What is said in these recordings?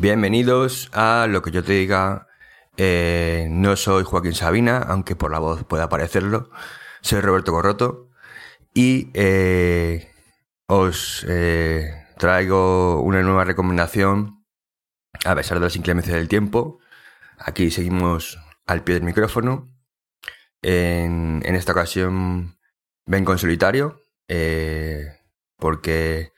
Bienvenidos a lo que yo te diga. Eh, no soy Joaquín Sabina, aunque por la voz pueda parecerlo. Soy Roberto Corroto y eh, os eh, traigo una nueva recomendación a pesar de las inclemencias del tiempo. Aquí seguimos al pie del micrófono. En, en esta ocasión vengo en solitario porque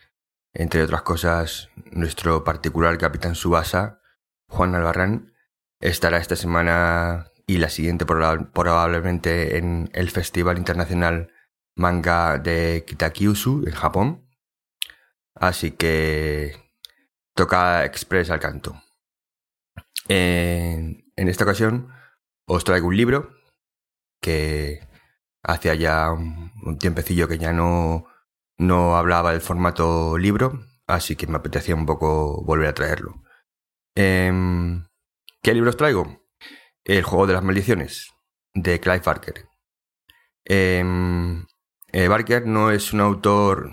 entre otras cosas, nuestro particular capitán Subasa, Juan Albarrán, estará esta semana y la siguiente probablemente en el Festival Internacional Manga de Kitakyushu en Japón. Así que toca express al canto. En, esta ocasión os traigo un libro que hace ya un tiempecillo que ya no no hablaba del formato libro, así que me apetecía un poco volver a traerlo. Em, ¿Qué libros traigo? El juego de las maldiciones, de Clive Barker. Em, eh, Barker no es un autor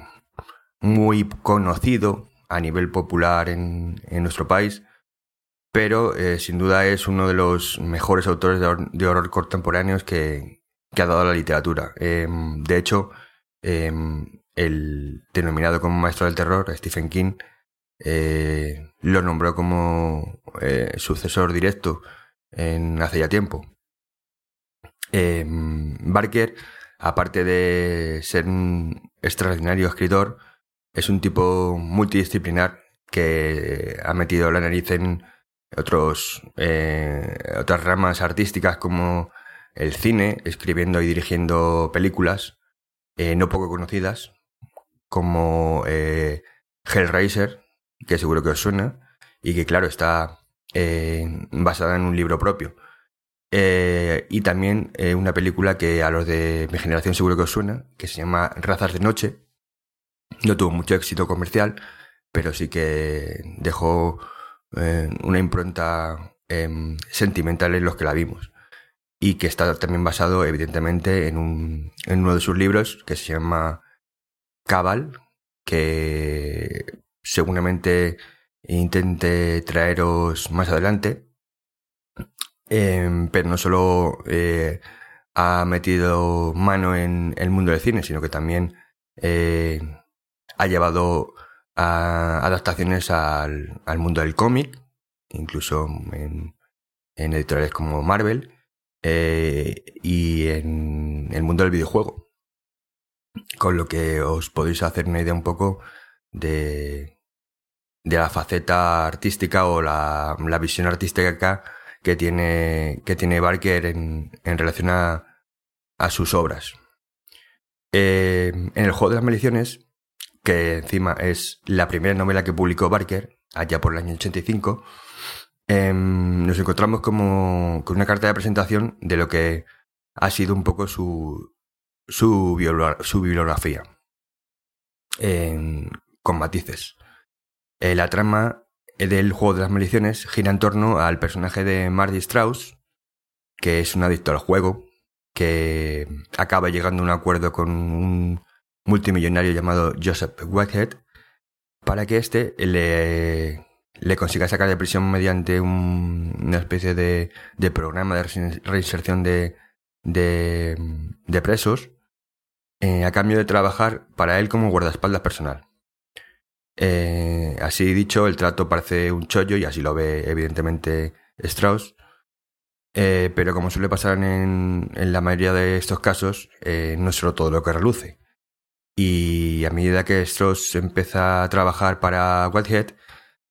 muy conocido a nivel popular en, nuestro país, pero eh, sin duda es uno de los mejores autores de, horror contemporáneos que, ha dado la literatura. Em, de hecho, el denominado como maestro del terror, Stephen King, eh, lo nombró como eh, sucesor directo en hace ya tiempo. Em, Barker, aparte de ser un extraordinario escritor, es un tipo multidisciplinar que ha metido la nariz en otros, eh, otras ramas artísticas como el cine, escribiendo y dirigiendo películas no poco conocidas, como eh, Hellraiser, que seguro que os suena, y que claro está eh, basada en un libro propio. Eh, y también una película que a los de mi generación seguro que os suena, que se llama Razas de Noche. No tuvo mucho éxito comercial, pero sí que dejó una impronta em, sentimental en los que la vimos. Y que está también basado, evidentemente, en, un, en uno de sus libros que se llama Cabal, que seguramente intente traeros más adelante. Em, pero no solo eh, ha metido mano en el mundo del cine, sino que también eh, ha llevado adaptaciones al, mundo del cómic, incluso en, editoriales como Marvel, eh, y en el mundo del videojuego con lo que os podéis hacer una idea un poco de, de la faceta artística o la, la visión artística que tiene, que tiene Barker en, en relación a, a, sus obras. Eh, en el juego de las maldiciones, que encima es la primera novela que publicó Barker, allá por el año 85, em, nos encontramos como con una carta de presentación de lo que ha sido un poco su, su, bibliografía con matices. Eh, la trama del juego de las maldiciones gira en torno al personaje de Marty Strauss, que es un adicto al juego, que acaba llegando a un acuerdo con un multimillonario llamado Joseph Whitehead para que éste le, le consiga sacar de prisión mediante una especie de, de programa de reinserción de, de presos eh, a cambio de trabajar para él como guardaespaldas personal. Eh, así dicho, el trato parece un chollo y así lo ve evidentemente Strauss. Eh, pero como suele pasar en, la mayoría de estos casos, no es solo todo lo que reluce. Y a medida que Strauss empieza a trabajar para Whitehead,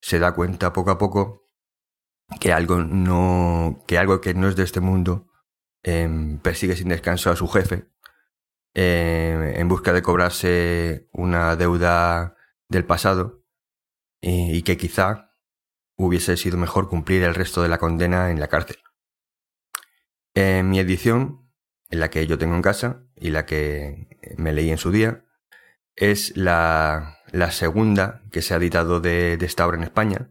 se da cuenta poco a poco que algo, no, que, algo que no es de este mundo persigue sin descanso a su jefe en busca de cobrarse una deuda del pasado y, que quizá hubiese sido mejor cumplir el resto de la condena en la cárcel. En mi edición, en la que yo tengo en casa y la que me leí en su día, es la, segunda que se ha editado de, esta obra en España,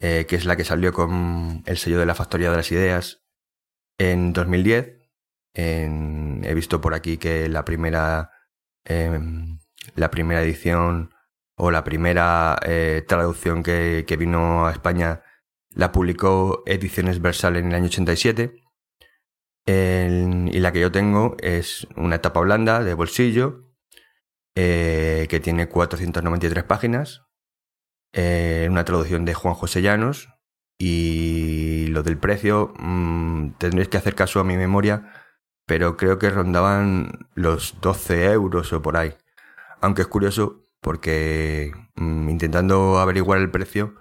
eh, que es la que salió con el sello de la Factoría de las Ideas en 2010 he visto por aquí que la primera, em, la primera edición o la primera eh, traducción que, vino a España la publicó Ediciones Versal en el año 87. y la que yo tengo es una tapa blanda de bolsillo eh, que tiene 493 páginas, eh, una traducción de Juan José Llanos y lo del precio mmm, tendréis que hacer caso a mi memoria, pero creo que rondaban los 12 euros o por ahí. Aunque es curioso porque mm, intentando averiguar el precio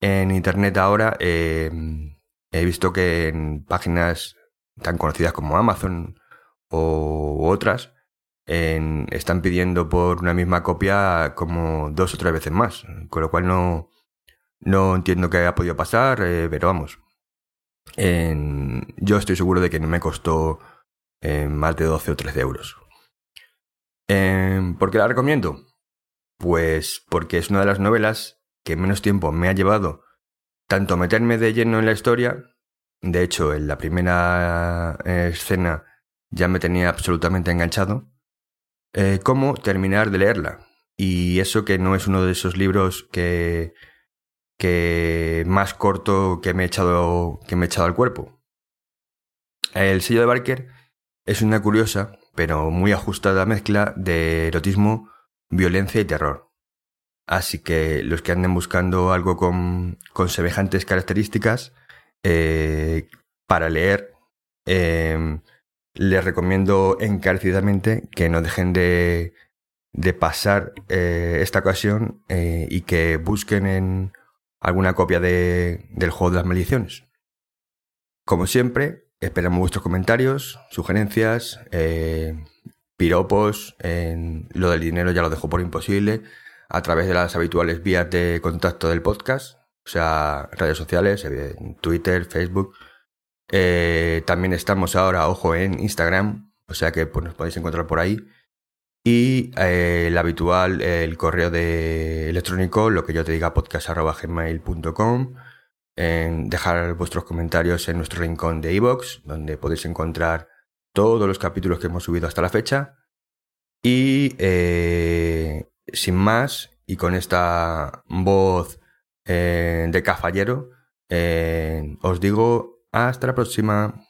en internet ahora eh, he visto que en páginas tan conocidas como Amazon o otras están pidiendo por una misma copia como dos o tres veces más, con lo cual no, no entiendo qué ha podido pasar, eh, pero vamos. yo estoy seguro de que no me costó eh, más de 12 o 13 euros. ¿Por qué la recomiendo? Pues porque es una de las novelas que menos tiempo me ha llevado tanto meterme de lleno en la historia, de hecho en la primera escena ya me tenía absolutamente enganchado, eh, como terminar de leerla. Y eso que no es uno de esos libros que, que más corto que me he echado, que me he echado al cuerpo. El sello de Barker es una curiosa, pero muy ajustada mezcla de erotismo violencia y terror. Así que los que anden buscando algo con, con semejantes características, eh, para leer, eh, les recomiendo encarecidamente que no dejen de, de pasar eh, esta ocasión y que busquen en alguna copia de, del juego de las maldiciones. Como siempre, esperamos vuestros comentarios, sugerencias, piropos, en lo del dinero ya lo dejo por imposible, a través de las habituales vías de contacto del podcast, o sea, redes sociales, Twitter, Facebook. Eh, también estamos ahora, ojo, en Instagram, o sea que pues, nos podéis encontrar por ahí. Y eh, el habitual, el correo de electrónico, lo que yo te diga, podcast.gmail.com. dejar vuestros comentarios en nuestro rincón de iVoox, donde podéis encontrar todos los capítulos que hemos subido hasta la fecha. Y eh, sin más, y con esta voz eh, de cafallero, eh, os digo hasta la próxima.